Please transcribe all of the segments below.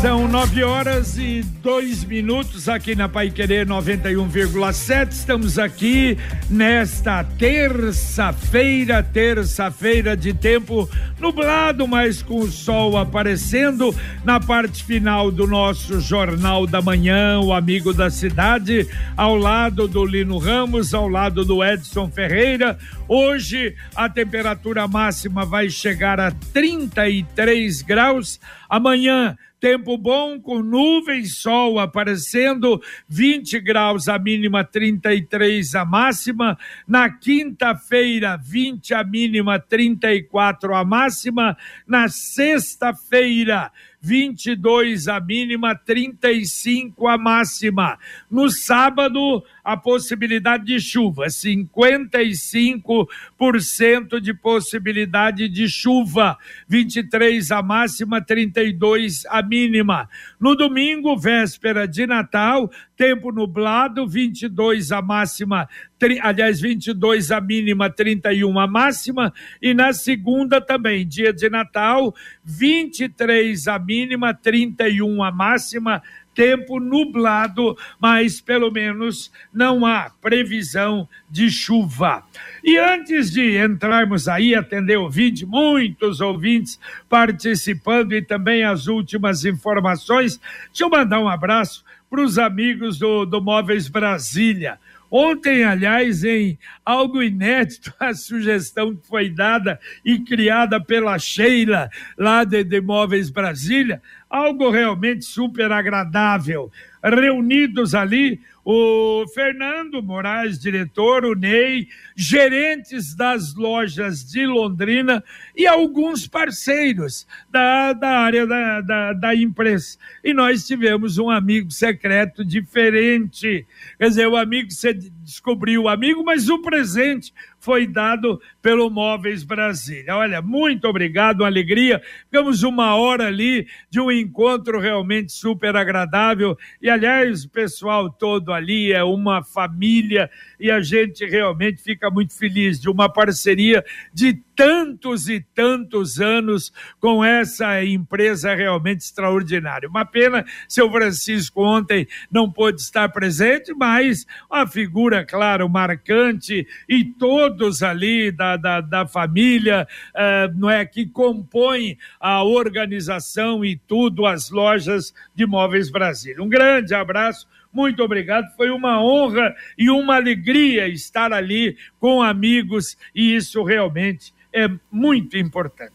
São nove horas e dois minutos aqui na Pai Querer 91,7. Estamos aqui nesta terça-feira, terça-feira de tempo nublado, mas com o sol aparecendo na parte final do nosso Jornal da Manhã, o Amigo da Cidade, ao lado do Lino Ramos, ao lado do Edson Ferreira. Hoje a temperatura máxima vai chegar a 33 graus. Amanhã Tempo bom com nuvens, sol aparecendo, 20 graus a mínima, 33 a máxima. Na quinta-feira, 20 a mínima, 34 a máxima. Na sexta-feira, 22 a mínima, 35 a máxima. No sábado, a possibilidade de chuva, 55% de possibilidade de chuva, 23 a máxima, 32 a mínima. No domingo, véspera de Natal, tempo nublado, 22 a máxima, aliás, 22 a mínima, 31 a máxima, e na segunda também, dia de Natal, 23 a mínima, 31 a máxima, tempo nublado, mas pelo menos não há previsão de chuva. E antes de entrarmos aí, atender ouvinte, muitos ouvintes participando e também as últimas informações, deixa eu mandar um abraço para os amigos do, do Móveis Brasília. Ontem, aliás, em algo inédito, a sugestão que foi dada e criada pela Sheila, lá de, de Móveis Brasília, algo realmente super agradável. Reunidos ali, o Fernando Moraes, diretor, o Ney, gerentes das lojas de Londrina e alguns parceiros da, da área da, da, da imprensa. E nós tivemos um amigo secreto diferente. Quer dizer, o amigo você descobriu o amigo, mas o presente foi dado pelo Móveis Brasília. Olha, muito obrigado, uma alegria. Ficamos uma hora ali de um encontro realmente super agradável. E, aliás, o pessoal todo ali é uma família e a gente realmente fica muito feliz de uma parceria de tantos e tantos anos com essa empresa realmente extraordinária. Uma pena, seu Francisco ontem não pôde estar presente, mas uma figura, claro, marcante e todos ali da, da, da família, uh, não é, que compõem a organização e tudo, as lojas de Móveis Brasília. Um grande abraço muito obrigado. Foi uma honra e uma alegria estar ali com amigos e isso realmente é muito importante.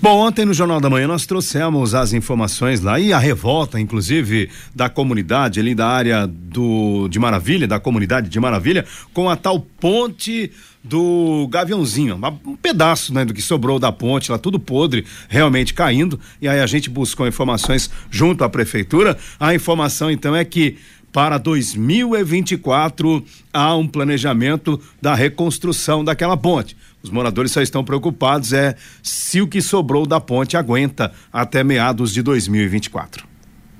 Bom, ontem no Jornal da Manhã nós trouxemos as informações lá e a revolta, inclusive, da comunidade ali da área do de Maravilha, da comunidade de Maravilha, com a tal ponte do Gaviãozinho, um pedaço né, do que sobrou da ponte, lá tudo podre, realmente caindo. E aí a gente buscou informações junto à prefeitura. A informação então é que para 2024 há um planejamento da reconstrução daquela ponte. Os moradores só estão preocupados é se o que sobrou da ponte aguenta até meados de 2024.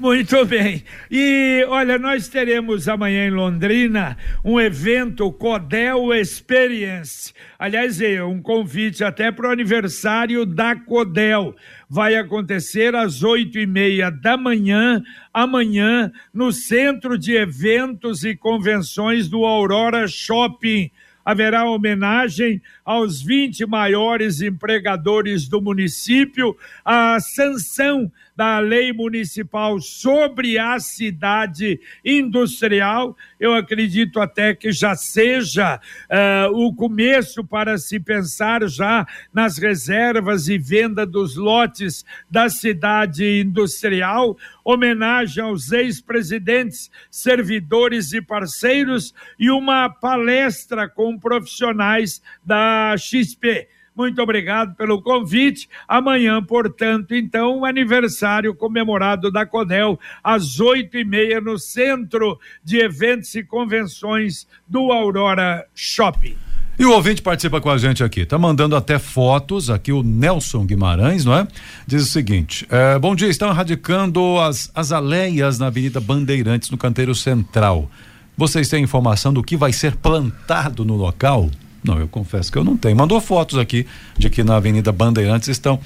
Muito bem. E olha, nós teremos amanhã em Londrina um evento Codel Experience. Aliás, é um convite até para o aniversário da Codel. Vai acontecer às oito e meia da manhã, amanhã, no Centro de Eventos e Convenções do Aurora Shopping haverá homenagem aos 20 maiores empregadores do município, a sanção da lei municipal sobre a cidade industrial. Eu acredito até que já seja uh, o começo para se pensar já nas reservas e venda dos lotes da cidade industrial. Homenagem aos ex-presidentes, servidores e parceiros e uma palestra com profissionais da XP. Muito obrigado pelo convite. Amanhã, portanto, então, o aniversário comemorado da Codel, às oito e meia, no Centro de Eventos e Convenções do Aurora Shopping. E o ouvinte participa com a gente aqui, tá mandando até fotos, aqui o Nelson Guimarães, não é? Diz o seguinte: é, bom dia, estão erradicando as azaleias na Avenida Bandeirantes, no canteiro central Vocês têm informação do que vai ser plantado no local? Não, eu confesso que eu não tenho. Mandou fotos aqui de que na Avenida Bandeirantes estão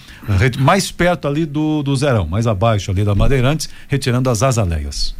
mais perto ali do, do Zerão, mais abaixo ali da Bandeirantes, retirando as azaleias.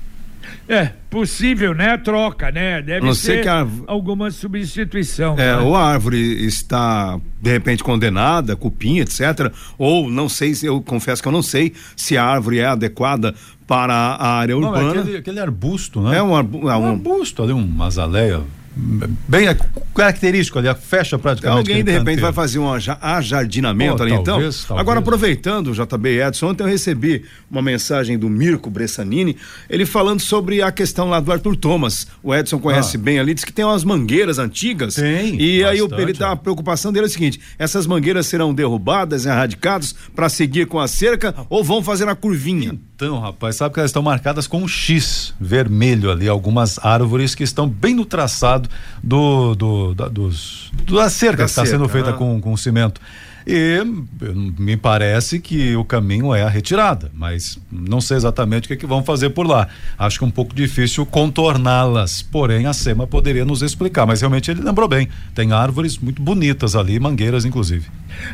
É, possível, né? Troca, né? Deve Não ser sei que a- alguma substituição. É, né? ou a árvore está de repente condenada, cupim, etc. Ou não sei se eu confesso que eu não sei se a árvore é adequada para a área Não, é urbana. aquele, aquele arbusto, né? É um, arbu- é um um- arbusto ali, uma azaleia. Bem característico ali, fecha praticamente. Alguém de repente vai fazer um aja- ajardinamento Pô, ali então. talvez. Agora aproveitando o JB Edson, ontem eu recebi uma mensagem do Mirko Bressanini, ele falando sobre a questão lá do Arthur Thomas. O Edson conhece Ah. bem ali, diz que tem umas mangueiras antigas. Tem, E aí o, bastante, ele tá, a preocupação dele é o seguinte: essas mangueiras serão derrubadas, erradicadas para seguir com a cerca ou vão fazer a curvinha? Então, rapaz, sabe que elas estão marcadas com um X vermelho ali, algumas árvores que estão bem no traçado do, do da, dos, da cerca Da que está sendo feita ah. com, com cimento. E me parece que o caminho é a retirada, mas não sei exatamente o que, que vão fazer por lá. Acho que é um pouco difícil contorná-las, porém a SEMA poderia nos explicar, mas realmente ele lembrou bem. Tem árvores muito bonitas ali, mangueiras inclusive.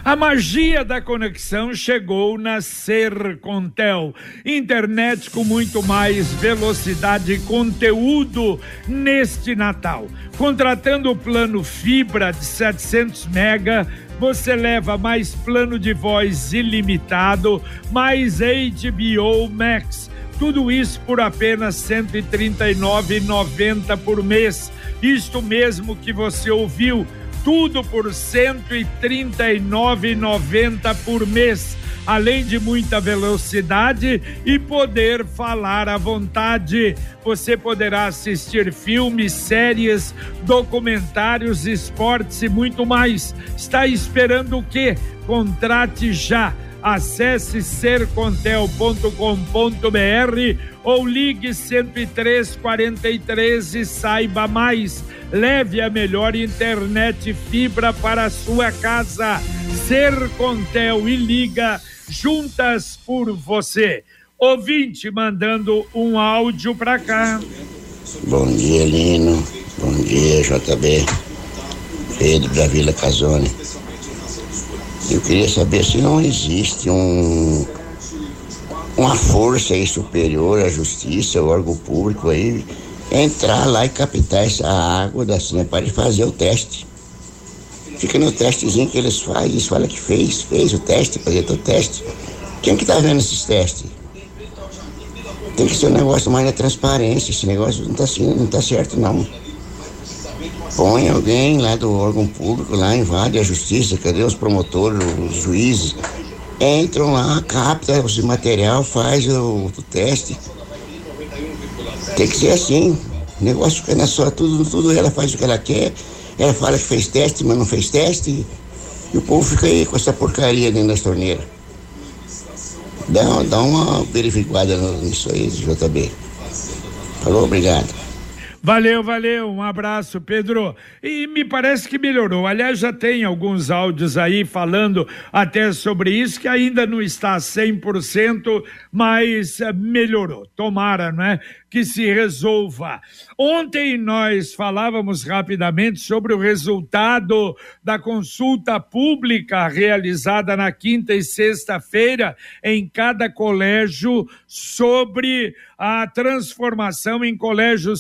A magia da conexão chegou na Sercontel. Internet com muito mais velocidade e conteúdo neste Natal. Contratando o plano fibra de 700 mega, você leva mais plano de voz ilimitado, mais HBO Max. Tudo isso por apenas R$ 139,90 por mês. Isto mesmo que você ouviu tudo por R$ 139,90 por mês, além de muita velocidade e poder falar à vontade. Você poderá assistir filmes, séries, documentários, esportes e muito mais. Está esperando o quê? Contrate já. Acesse sercontel.com.br ou ligue 10343 e saiba mais. Leve a melhor internet fibra para a sua casa. Sercontel e liga juntas por você. Ouvinte mandando um áudio para cá. Bom dia, Lino. Bom dia, JB. Pedro da Vila Casone. Eu queria saber se não existe um, uma força aí superior à justiça, ao órgão público aí, entrar lá e captar essa água da para fazer o teste. Fica no testezinho que eles fazem, eles falam que fez, fez o teste, fazer o teste. Quem que tá vendo esses testes? Tem que ser um negócio mais na transparência, esse negócio não tá, assim, não tá certo não. Põe alguém lá do órgão público, lá invade a justiça, cadê os promotores, os juízes? Entram lá, capta esse material, faz o, o teste. Tem que ser assim. O negócio fica na sua, tudo, tudo ela faz o que ela quer. Ela fala que fez teste, mas não fez teste. E o povo fica aí com essa porcaria dentro das torneiras. Dá, dá uma verificada nisso aí, JB. Falou, obrigado. Valeu, valeu, um abraço, Pedro. E me parece que melhorou. Aliás, já tem alguns áudios aí falando até sobre isso, que ainda não está 100%, mas eh, melhorou. Tomara, não é? Que se resolva. Ontem nós falávamos rapidamente sobre o resultado da consulta pública realizada na quinta e sexta-feira em cada colégio sobre a transformação em colégio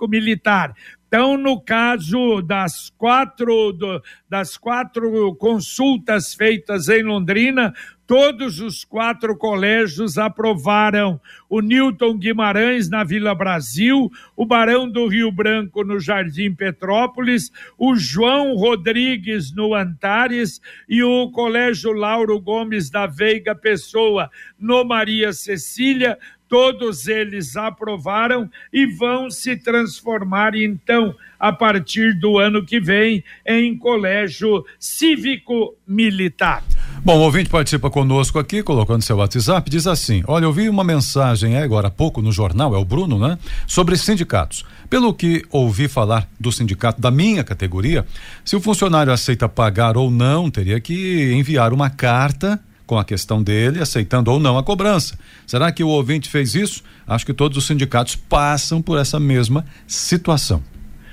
cívico-militar. Então, no caso das quatro, do- das quatro consultas feitas em Londrina, todos os quatro colégios aprovaram o Newton Guimarães na Vila Brasil, o Barão do Rio Branco no Jardim Petrópolis, o João Rodrigues no Antares e o Colégio Lauro Gomes da Veiga Pessoa no Maria Cecília. Todos eles aprovaram e vão se transformar, então, a partir do ano que vem, em colégio cívico-militar. Bom, o ouvinte participa conosco aqui, colocando seu WhatsApp, diz assim: Olha, eu vi uma mensagem aí agora há pouco no jornal, é o Bruno, né? Sobre sindicatos. Pelo que ouvi falar do sindicato da minha categoria, se o funcionário aceita pagar ou não, teria que enviar uma carta com a questão dele, aceitando ou não a cobrança. Será que o ouvinte fez isso? Acho que todos os sindicatos passam por essa mesma situação.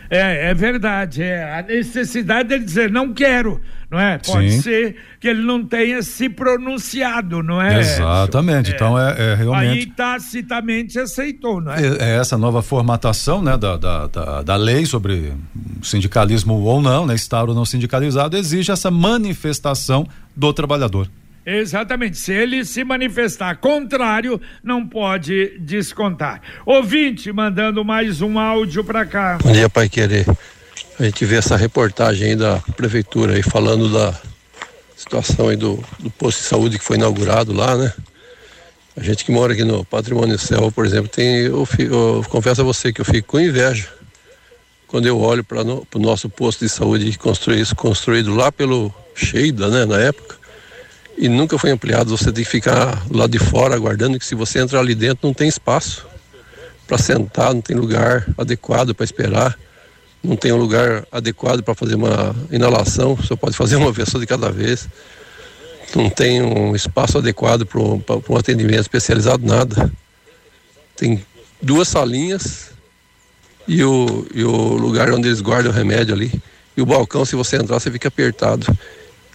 É, é verdade. É a necessidade de dizer não quero, não é? Pode Sim. ser que ele não tenha se pronunciado, não é? Exatamente. É. Então é, é Aí realmente. tacitamente aceitou, não é? É, é essa nova formatação né, da, da, da, da lei sobre sindicalismo ou não, né, estar ou não sindicalizado, exige essa manifestação do trabalhador. Exatamente. Se ele se manifestar contrário, não pode descontar. Ouvinte mandando mais um áudio para cá. Bom dia, Pai Querer. A gente vê essa reportagem aí da prefeitura aí falando da situação aí do, do posto de saúde que foi inaugurado lá, né? A gente que mora aqui no Patrimônio Céu, por exemplo, tem, eu, fi- eu confesso a você que eu fico com inveja quando eu olho para o nosso posto de saúde construído, construído lá pelo Sheida, né, na época, e nunca foi ampliado. Você tem que ficar lá de fora aguardando que se você entrar ali dentro não tem espaço para sentar, não tem lugar adequado para esperar, não tem um lugar adequado para fazer uma inalação, só pode fazer uma vez só de cada vez, não tem um espaço adequado para um, um atendimento especializado, nada. Tem duas salinhas e o, e o lugar onde eles guardam o remédio ali. E o balcão, se você entrar, você fica apertado.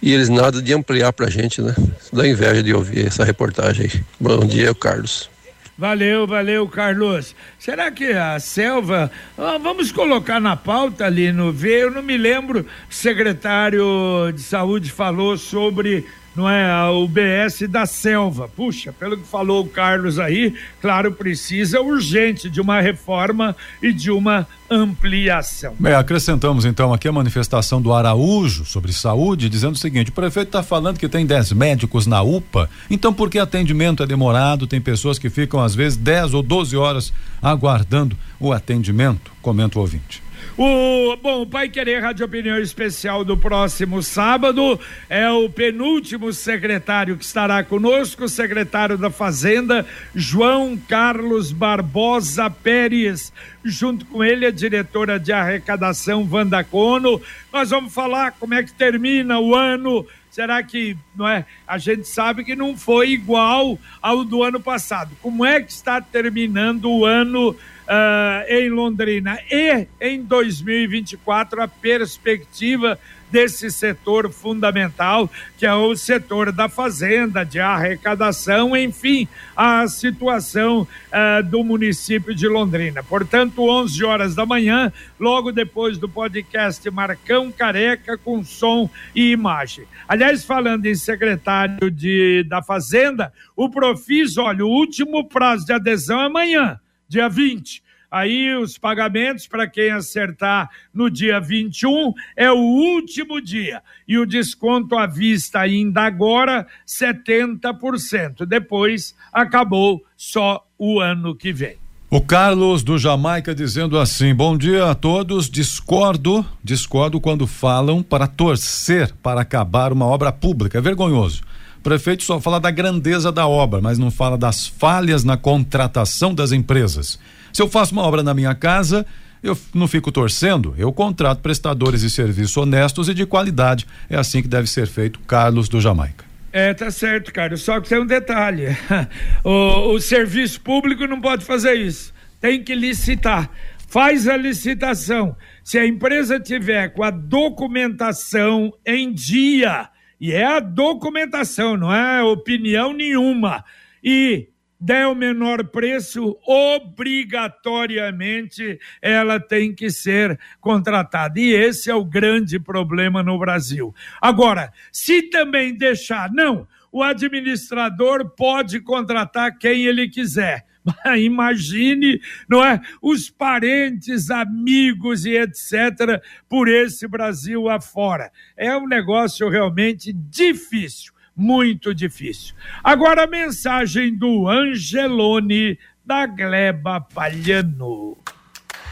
E eles nada de ampliar pra gente, né? Dá inveja de ouvir essa reportagem aí. Bom dia, Carlos. Valeu, valeu, Carlos. Será que a selva. Ah, vamos colocar na pauta ali no V. Eu não me lembro. O secretário de saúde falou sobre. Não é a UBS da selva. Puxa, pelo que falou o Carlos aí, claro, precisa urgente de uma reforma e de uma ampliação. Acrescentamos então aqui a manifestação do Araújo sobre saúde, dizendo o seguinte: o prefeito está falando que tem 10 médicos na UPA, então por que atendimento é demorado? Tem pessoas que ficam às vezes 10 ou 12 horas aguardando o atendimento, comenta o ouvinte. O, bom, o Pai Querer Rádio Opinião Especial do próximo sábado é o penúltimo secretário que estará conosco, o secretário da Fazenda, João Carlos Barbosa Pérez. Junto com ele, a diretora de arrecadação, Wanda Cono. Nós vamos falar como é que termina o ano. Será que não é? A gente sabe que não foi igual ao do ano passado. Como é que está terminando o ano ah, em Londrina e em 2024 a perspectiva desse setor fundamental, que é o setor da fazenda, de arrecadação, enfim, a situação ah, do município de Londrina. Portanto, 11 horas da manhã, logo depois do podcast Marcão Careca com som e imagem. Aliás, falando em secretário de, da Fazenda, o Profis, olha, o último prazo de adesão é amanhã, dia 20. Aí os pagamentos para quem acertar no dia 21 é o último dia. E o desconto à vista ainda agora 70%. Depois acabou só o ano que vem. O Carlos do Jamaica dizendo assim: Bom dia a todos. Discordo, discordo quando falam para torcer para acabar uma obra pública. É vergonhoso. Prefeito só fala da grandeza da obra, mas não fala das falhas na contratação das empresas. Se eu faço uma obra na minha casa, eu não fico torcendo, eu contrato prestadores de serviço honestos e de qualidade. É assim que deve ser feito, Carlos do Jamaica. É, tá certo, cara. Só que tem um detalhe: o, o serviço público não pode fazer isso. Tem que licitar. Faz a licitação. Se a empresa tiver com a documentação em dia, e é a documentação, não é opinião nenhuma, e der o menor preço, obrigatoriamente ela tem que ser contratada. E esse é o grande problema no Brasil. Agora, se também deixar, não, o administrador pode contratar quem ele quiser. Imagine, não é? Os parentes, amigos e etc. por esse Brasil afora. É um negócio realmente difícil muito difícil. Agora a mensagem do Angelone da Gleba Palhano.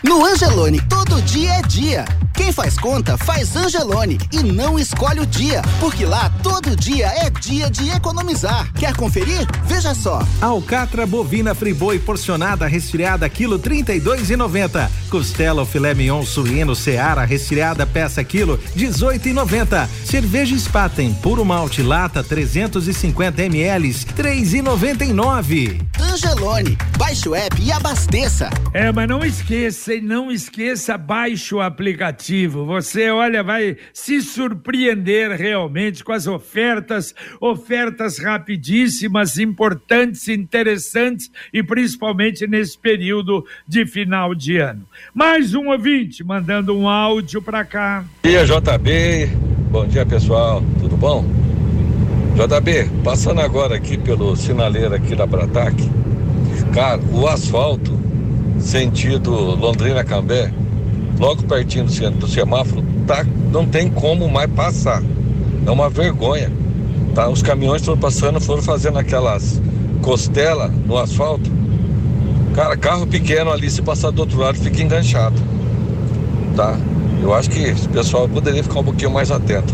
No Angelone, todo dia é dia. Quem faz conta, faz Angelone e não escolhe o dia, porque lá todo dia é dia de economizar. Quer conferir? Veja só. Alcatra bovina friboi porcionada resfriada quilo 32,90. Costela ou filé mignon suíno Seara resfriada peça quilo 18,90. Cerveja Spaten puro malte lata 350 ml 3,99. Angelone, baixe o app e abasteça. É, mas não esqueça, não esqueça, baixe o aplicativo. Você, olha, vai se surpreender realmente com as ofertas, ofertas rapidíssimas, importantes, interessantes e principalmente nesse período de final de ano. Mais um ouvinte mandando um áudio para cá. Bom dia, JB. Bom dia, pessoal. Tudo bom? JB, passando agora aqui pelo sinaleiro aqui da Bratac, cara, o asfalto sentido Londrina-Cambé, logo pertinho do, semáforo, tá, não tem como mais passar. É uma vergonha. Tá? Os caminhões estão passando, foram fazendo aquelas costelas no asfalto. Cara, carro pequeno ali, se passar do outro lado, fica enganchado. Tá? Eu acho que o pessoal poderia ficar um pouquinho mais atento.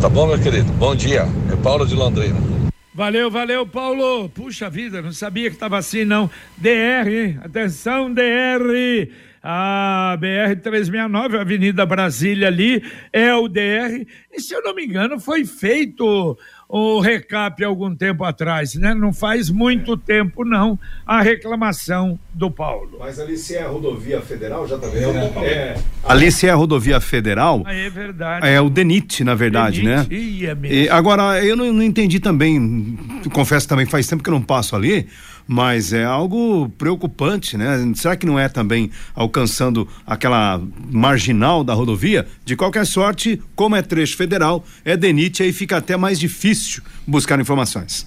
Tá bom, meu querido? Bom dia. É Paulo de Londrina. Valeu, valeu, Paulo. Puxa vida, não sabia que estava assim, não. DR? Atenção, DR. A BR-369, Avenida Brasília ali, é o DR. E se eu não me engano, foi feito o recap algum tempo atrás, né? Não faz muito tempo, não, a reclamação do Paulo. Mas ali se é a rodovia federal, já tá vendo? É. Ali se é a rodovia federal. Ah, é verdade. É o DENIT, na verdade, DENIT, né? ia mesmo. E agora, eu não, não entendi também, confesso também, faz tempo que eu não passo ali, mas é algo preocupante, né? Será que não é também alcançando aquela marginal da rodovia? De qualquer sorte, como é trecho federal, é DENIT, aí fica até mais difícil buscar informações.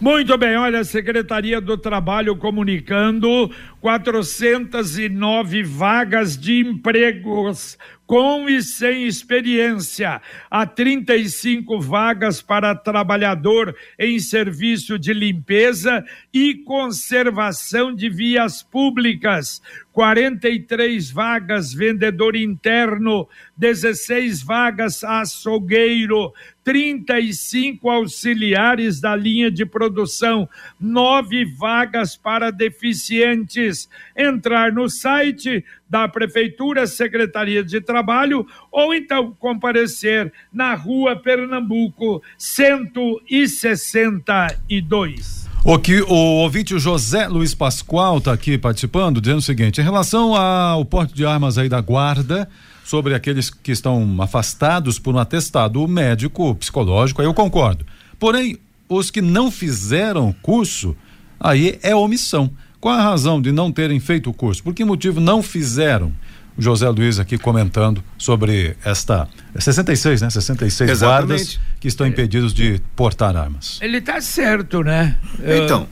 Muito bem, olha, a Secretaria do Trabalho comunicando 409 vagas de empregos com e sem experiência. Há 35 vagas para trabalhador em serviço de limpeza e conservação de vias públicas. 43 vagas vendedor interno, 16 vagas açougueiro, 35 auxiliares da linha de produção, nove vagas para deficientes. Entrar no site da Prefeitura, Secretaria de Trabalho, ou então comparecer na Rua Pernambuco, 162. O que o ouvinte José Luiz Pascoal está aqui participando, dizendo o seguinte: em relação ao porte de armas aí da guarda, sobre aqueles que estão afastados por um atestado médico, psicológico, aí eu concordo. Porém, os que não fizeram curso, aí é omissão. Qual a razão de não terem feito o curso? Por que motivo não fizeram? O José Luiz aqui comentando sobre esta 66, né? 66 Exatamente. guardas que estão impedidos de portar armas. Ele está certo, né? Então,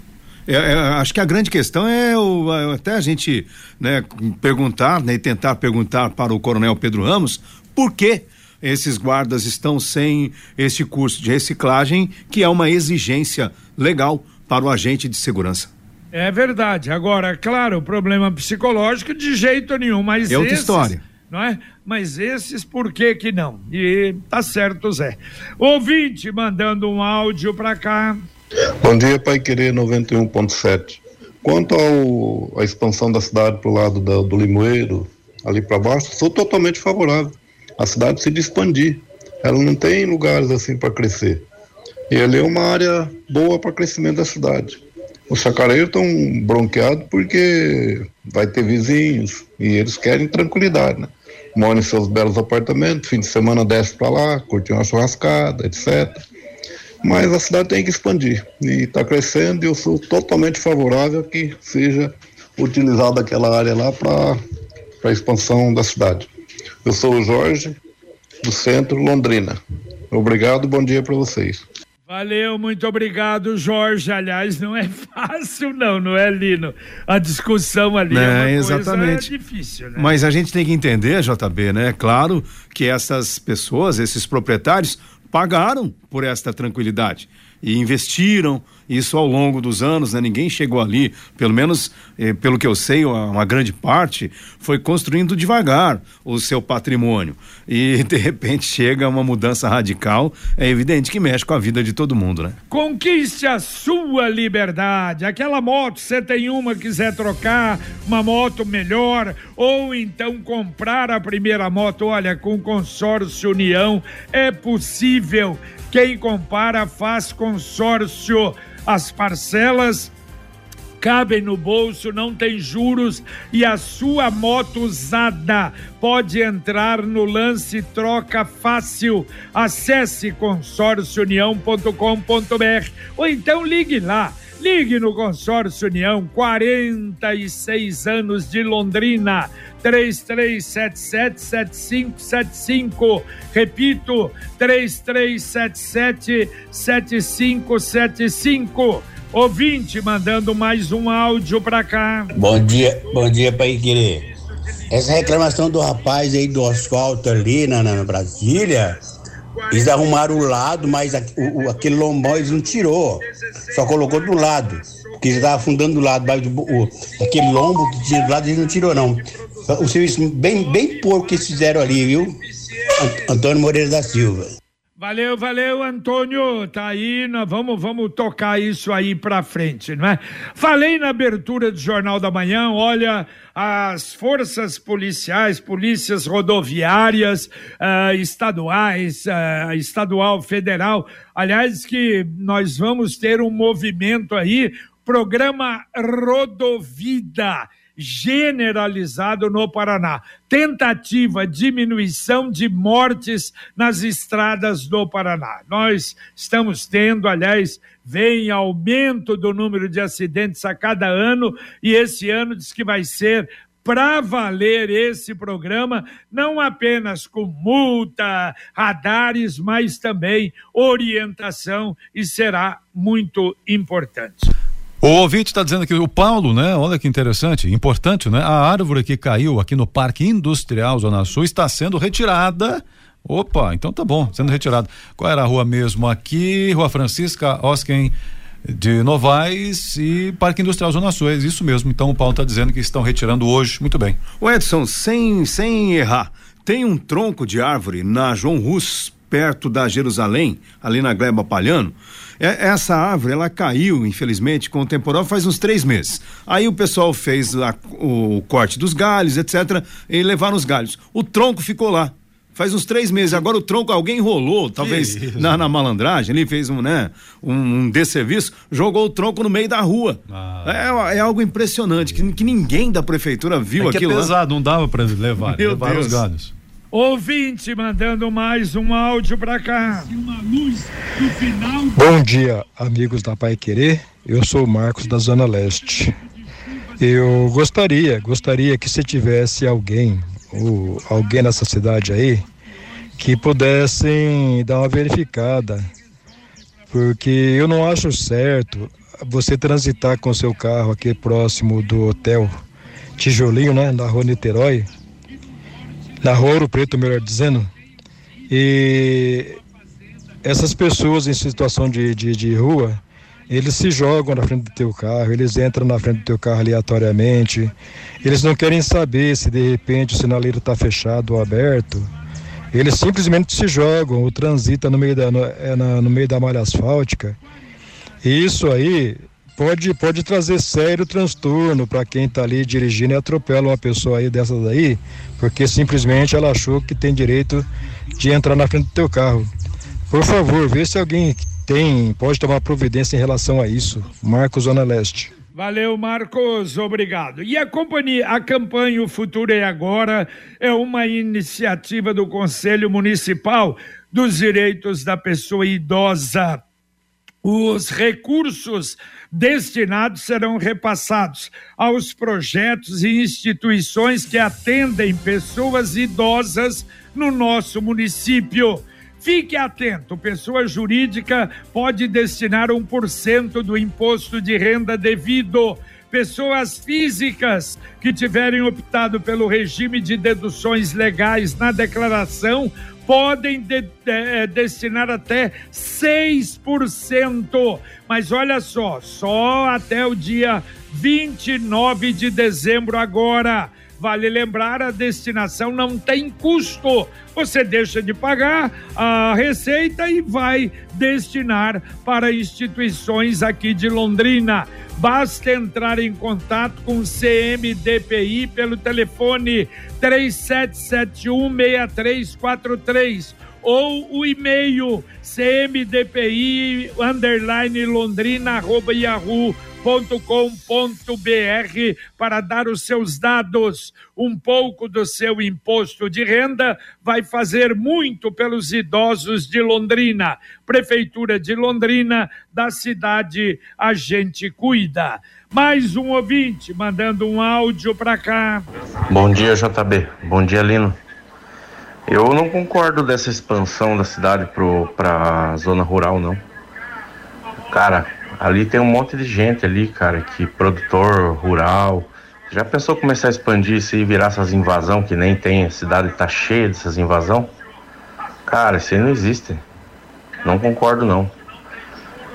é, é, acho que a grande questão é o, é até a gente né, perguntar né, e tentar perguntar para o Coronel Pedro Ramos por que esses guardas estão sem esse curso de reciclagem, que é uma exigência legal para o agente de segurança. É verdade. Agora, claro, o problema psicológico de jeito nenhum, mas É outra esses, história. Não é? Mas esses, por que que não? E tá certo, Zé. Ouvinte mandando um áudio pra cá. Bom dia, Pai Querer 91.7. Quanto ao, à expansão da cidade para o lado da- do Limoeiro, ali para baixo, sou totalmente favorável. A cidade precisa expandir. Ela não tem lugares assim para crescer. E ali é uma área boa para crescimento da cidade. Os chacareiros estão bronqueados porque vai ter vizinhos e eles querem tranquilidade, né? Moram em seus belos apartamentos, fim de semana desce para lá, curtir uma churrascada, etc. Mas a cidade tem que expandir e está crescendo e eu sou totalmente favorável que seja utilizada aquela área lá para a expansão da cidade. Eu sou o Jorge, do Centro Londrina. Obrigado, bom dia para vocês. Valeu, muito obrigado, Jorge. Aliás, não é fácil, não, não é, Lino? A discussão ali é, É, uma exatamente. difícil, né? Mas a gente tem que entender, JB, né? Claro que essas pessoas, esses proprietários, pagaram por esta tranquilidade. E investiram isso ao longo dos anos, né? Ninguém chegou ali, pelo menos eh, pelo que eu sei, uma, uma, grande parte foi construindo devagar o seu patrimônio e de repente chega uma mudança radical, é evidente que mexe com a vida de todo mundo, né? Conquiste a sua liberdade. Aquela moto, você tem uma, quiser trocar uma moto melhor ou então comprar a primeira moto, olha, com consórcio União é possível. Quem compara faz consórcio as parcelas cabem no bolso, não tem juros e a sua moto usada pode entrar no lance troca fácil. Acesse consórciounião.com.br ou então ligue lá. Ligue no Consórcio União, 46 anos de Londrina, 33777575. Repito, 33777575. Ouvinte mandando mais um áudio pra cá. Bom dia, bom dia, Pai Querer. Essa reclamação do rapaz aí do asfalto ali na, na Brasília, eles arrumaram o lado, mas a, o, aquele lombão eles não tirou, só colocou do lado. Porque já estava afundando do lado, o, aquele lombo que tinha do lado eles não tirou, não. O serviço bem, bem pouco que eles fizeram ali, viu? Antônio Moreira da Silva. Valeu, valeu, Antônio. Tá aí, nós vamos, vamos tocar isso aí pra frente, não é? Falei na abertura do Jornal da Manhã, olha, as forças policiais, polícias rodoviárias, uh, estaduais, uh, estadual, federal, aliás, que nós vamos ter um movimento aí, programa Rodovida generalizado no Paraná. Tentativa diminuição de mortes nas estradas do Paraná. Nós estamos tendo, aliás, vem aumento do número de acidentes a cada ano e esse ano diz que vai ser para valer esse programa, não apenas com multa, radares, mas também orientação e será muito importante. O ouvinte está dizendo que o Paulo, né? Olha que interessante, importante, né? A árvore que caiu aqui no Parque Industrial Zona Sul está sendo retirada. Opa, então tá bom, sendo retirada. Qual era a rua mesmo aqui? Rua Francisca Osken de Novaes e Parque Industrial Zona Sul. É isso mesmo. Então o Paulo está dizendo que estão retirando hoje. Muito bem. O Edson, sem, sem errar, tem um tronco de árvore na João Rus, perto da Jerusalém, ali na Gleba Palhano é, essa árvore, ela caiu, infelizmente, com o temporal faz uns três meses. Aí o pessoal fez a, o corte dos galhos, etc., e levaram os galhos. O tronco ficou lá faz uns três meses. Agora o tronco alguém enrolou, talvez na, na, malandragem, ele fez um, né, um, um desserviço, jogou o tronco no meio da rua. Ah. É, é, algo impressionante, que, que ninguém da prefeitura viu é que aquilo. É pesado, lá. não dava para levar, Meu levar Deus. os galhos. Ouvinte mandando mais um áudio para cá. Bom dia, amigos da Pai Querer. Eu sou o Marcos da Zona Leste. Eu gostaria, gostaria que se tivesse alguém, ou alguém nessa cidade aí, que pudessem dar uma verificada, porque eu não acho certo você transitar com seu carro aqui próximo do hotel Tijolinho, né, na rua Niterói, na Ouro Preto, melhor dizendo. E essas pessoas em situação de, de, de rua, eles se jogam na frente do teu carro, eles entram na frente do teu carro aleatoriamente, eles não querem saber se de repente o sinaleiro está fechado ou aberto. Eles simplesmente se jogam ou transitam no meio da, no, é, no meio da malha asfáltica. E isso aí pode, pode trazer sério transtorno para quem está ali dirigindo e atropela uma pessoa aí dessas aí, porque simplesmente ela achou que tem direito de entrar na frente do teu carro. Por favor, vê se alguém tem, pode tomar providência em relação a isso. Marcos Zona Leste. Valeu, Marcos, obrigado. E a companhia, a campanha O Futuro é Agora é uma iniciativa do Conselho Municipal dos Direitos da Pessoa Idosa. Os recursos destinados serão repassados aos projetos e instituições que atendem pessoas idosas no nosso município. Fique atento, pessoa jurídica pode destinar 1% do imposto de renda devido Pessoas físicas que tiverem optado pelo regime de deduções legais na declaração podem de, de, eh, destinar até 6%. Mas olha só, só até o dia 29 de dezembro agora. Vale lembrar, a destinação não tem custo. Você deixa de pagar a receita e vai destinar para instituições aqui de Londrina. Basta entrar em contato com o CMDPI pelo telefone 37716343 ou o e-mail cmdpi underline londrina arroba yahoo com.br para dar os seus dados. Um pouco do seu imposto de renda vai fazer muito pelos idosos de Londrina. Prefeitura de Londrina, da cidade, a gente cuida. Mais um ouvinte mandando um áudio para cá. Bom dia, JB. Bom dia, Lino. Eu não concordo dessa expansão da cidade para a zona rural, não. Cara, Ali tem um monte de gente ali, cara, que produtor rural. Já pensou começar a expandir isso e virar essas invasão que nem tem, a cidade tá cheia dessas invasão? Cara, isso aí não existe. Não concordo não.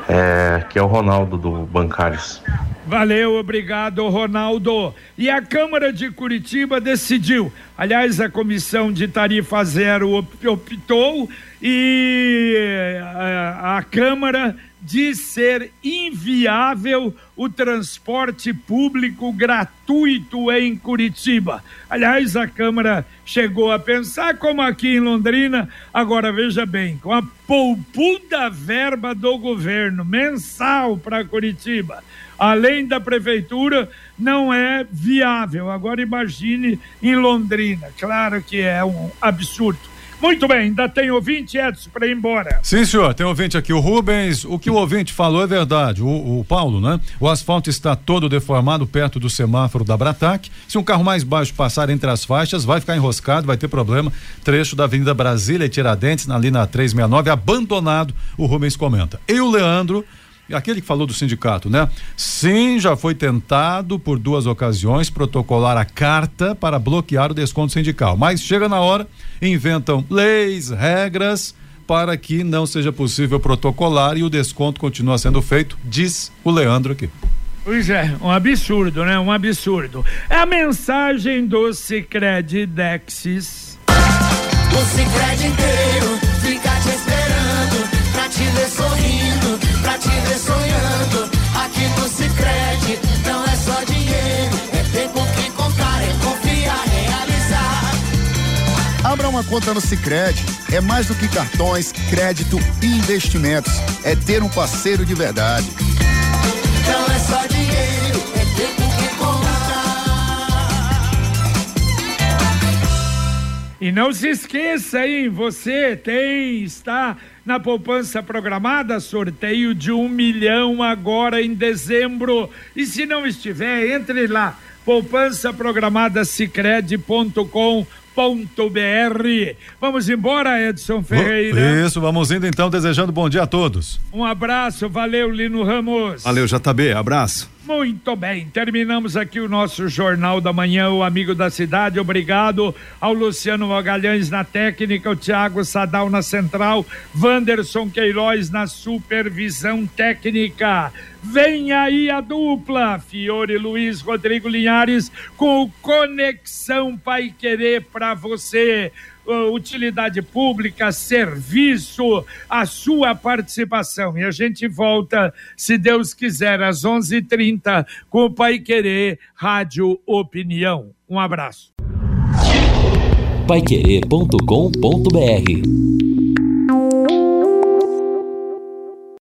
É, que é o Ronaldo do Bancários. Valeu, obrigado, Ronaldo. E a Câmara de Curitiba decidiu. Aliás, a comissão de tarifa zero optou e a, eh, a Câmara de ser inviável o transporte público gratuito em Curitiba. Aliás, a Câmara chegou a pensar, como aqui em Londrina, agora veja bem, com a poupuda verba do governo mensal para Curitiba, além da prefeitura, não é viável. Agora imagine em Londrina, claro que é um absurdo. Muito bem, ainda tem ouvinte, Edson, para ir embora. Sim, senhor, tem ouvinte aqui, o Rubens. O que o ouvinte falou é verdade. O, o Paulo, né? O asfalto está todo deformado perto do semáforo da Bratac. Se um carro mais baixo passar entre as faixas, vai ficar enroscado, vai ter problema. Trecho da Avenida Brasília e Tiradentes, ali na 369, abandonado, o Rubens comenta. E o Leandro aquele que falou do sindicato, né? Sim, já foi tentado por duas ocasiões protocolar a carta para bloquear o desconto sindical, mas chega na hora, inventam leis, regras para que não seja possível protocolar e o desconto continua sendo feito, diz o Leandro aqui. Pois é, um absurdo, né? Um absurdo. É a mensagem do Cicred Dexis. O Cicred inteiro fica te esperando pra te ver uma conta no Cicred. É mais do que cartões, crédito e investimentos. É ter um parceiro de verdade. Não é só dinheiro, é tempo que contar. E não se esqueça, hein? Você tem, está na poupança programada, sorteio de um milhão agora em dezembro. E se não estiver, entre lá, poupança programada cicred.com br Vamos embora, Edson Ferreira. Isso, vamos indo então, desejando bom dia a todos. Um abraço, valeu, Lino Ramos. Valeu, JB, abraço. Muito bem, terminamos aqui o nosso Jornal da Manhã, o Amigo da Cidade. Obrigado ao Luciano Magalhães na técnica, o Tiago Sadal na central, Wanderson Queiroz na supervisão técnica. Vem aí a dupla, Fiore Luiz Rodrigo Linhares, com Conexão Pai Querer para você utilidade pública, serviço, a sua participação. E a gente volta, se Deus quiser, às 11:30 com o Pai Querer Rádio Opinião. Um abraço. Paiquerê.com.br